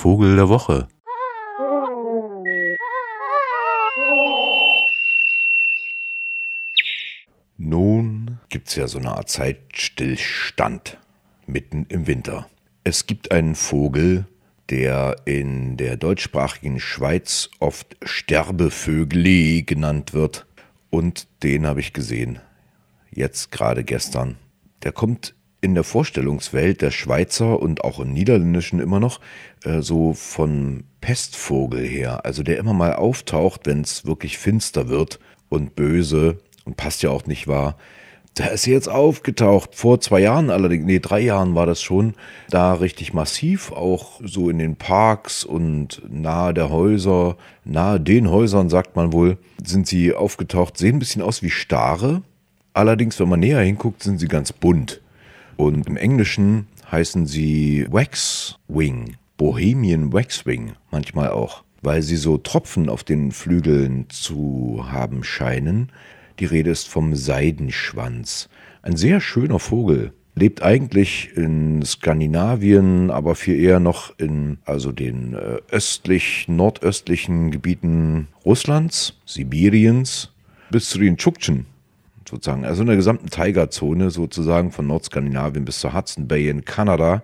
Vogel der Woche. Nun gibt es ja so eine Art Zeitstillstand mitten im Winter. Es gibt einen Vogel, der in der deutschsprachigen Schweiz oft Sterbevögli genannt wird. Und den habe ich gesehen. Jetzt gerade gestern. Der kommt in der Vorstellungswelt der Schweizer und auch im Niederländischen immer noch äh, so von Pestvogel her. Also der immer mal auftaucht, wenn es wirklich finster wird und böse und passt ja auch nicht wahr. Da ist jetzt aufgetaucht, vor zwei Jahren allerdings, nee, drei Jahren war das schon, da richtig massiv, auch so in den Parks und nahe der Häuser, nahe den Häusern, sagt man wohl, sind sie aufgetaucht, sehen ein bisschen aus wie Stare. Allerdings, wenn man näher hinguckt, sind sie ganz bunt. Und im Englischen heißen sie Waxwing, Bohemian Waxwing manchmal auch, weil sie so Tropfen auf den Flügeln zu haben scheinen die Rede ist vom Seidenschwanz. Ein sehr schöner Vogel. Lebt eigentlich in Skandinavien, aber viel eher noch in also den äh, östlich, nordöstlichen Gebieten Russlands, Sibiriens bis zu den Tschuktschen sozusagen, also in der gesamten Tigerzone sozusagen von Nordskandinavien bis zur Hudson Bay in Kanada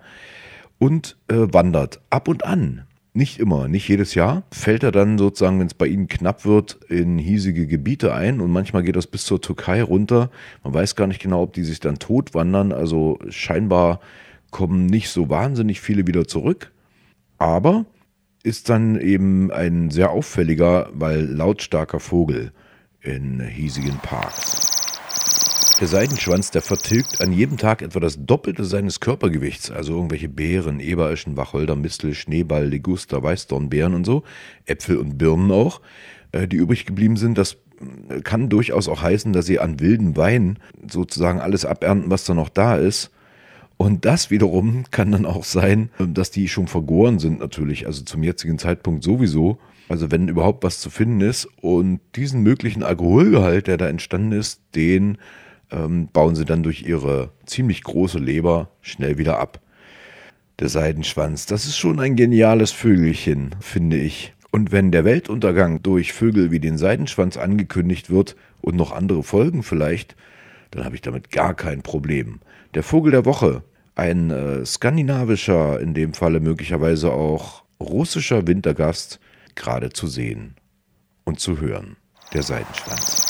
und äh, wandert ab und an nicht immer, nicht jedes Jahr, fällt er dann sozusagen, wenn es bei ihnen knapp wird, in hiesige Gebiete ein und manchmal geht das bis zur Türkei runter. Man weiß gar nicht genau, ob die sich dann tot wandern. Also scheinbar kommen nicht so wahnsinnig viele wieder zurück. Aber ist dann eben ein sehr auffälliger, weil lautstarker Vogel in hiesigen Parks. Der Seidenschwanz, der vertilgt an jedem Tag etwa das Doppelte seines Körpergewichts, also irgendwelche Beeren, Ebereschen, Wacholder, Mistel, Schneeball, Liguster, Weißdornbeeren und so, Äpfel und Birnen auch, äh, die übrig geblieben sind. Das äh, kann durchaus auch heißen, dass sie an wilden Wein sozusagen alles abernten, was da noch da ist. Und das wiederum kann dann auch sein, dass die schon vergoren sind natürlich, also zum jetzigen Zeitpunkt sowieso. Also wenn überhaupt was zu finden ist. Und diesen möglichen Alkoholgehalt, der da entstanden ist, den ähm, bauen sie dann durch ihre ziemlich große Leber schnell wieder ab. Der Seidenschwanz, das ist schon ein geniales Vögelchen, finde ich. Und wenn der Weltuntergang durch Vögel wie den Seidenschwanz angekündigt wird und noch andere Folgen vielleicht, dann habe ich damit gar kein Problem. Der Vogel der Woche, ein äh, skandinavischer, in dem Falle möglicherweise auch russischer Wintergast, gerade zu sehen und zu hören. Der Seidenschwanz.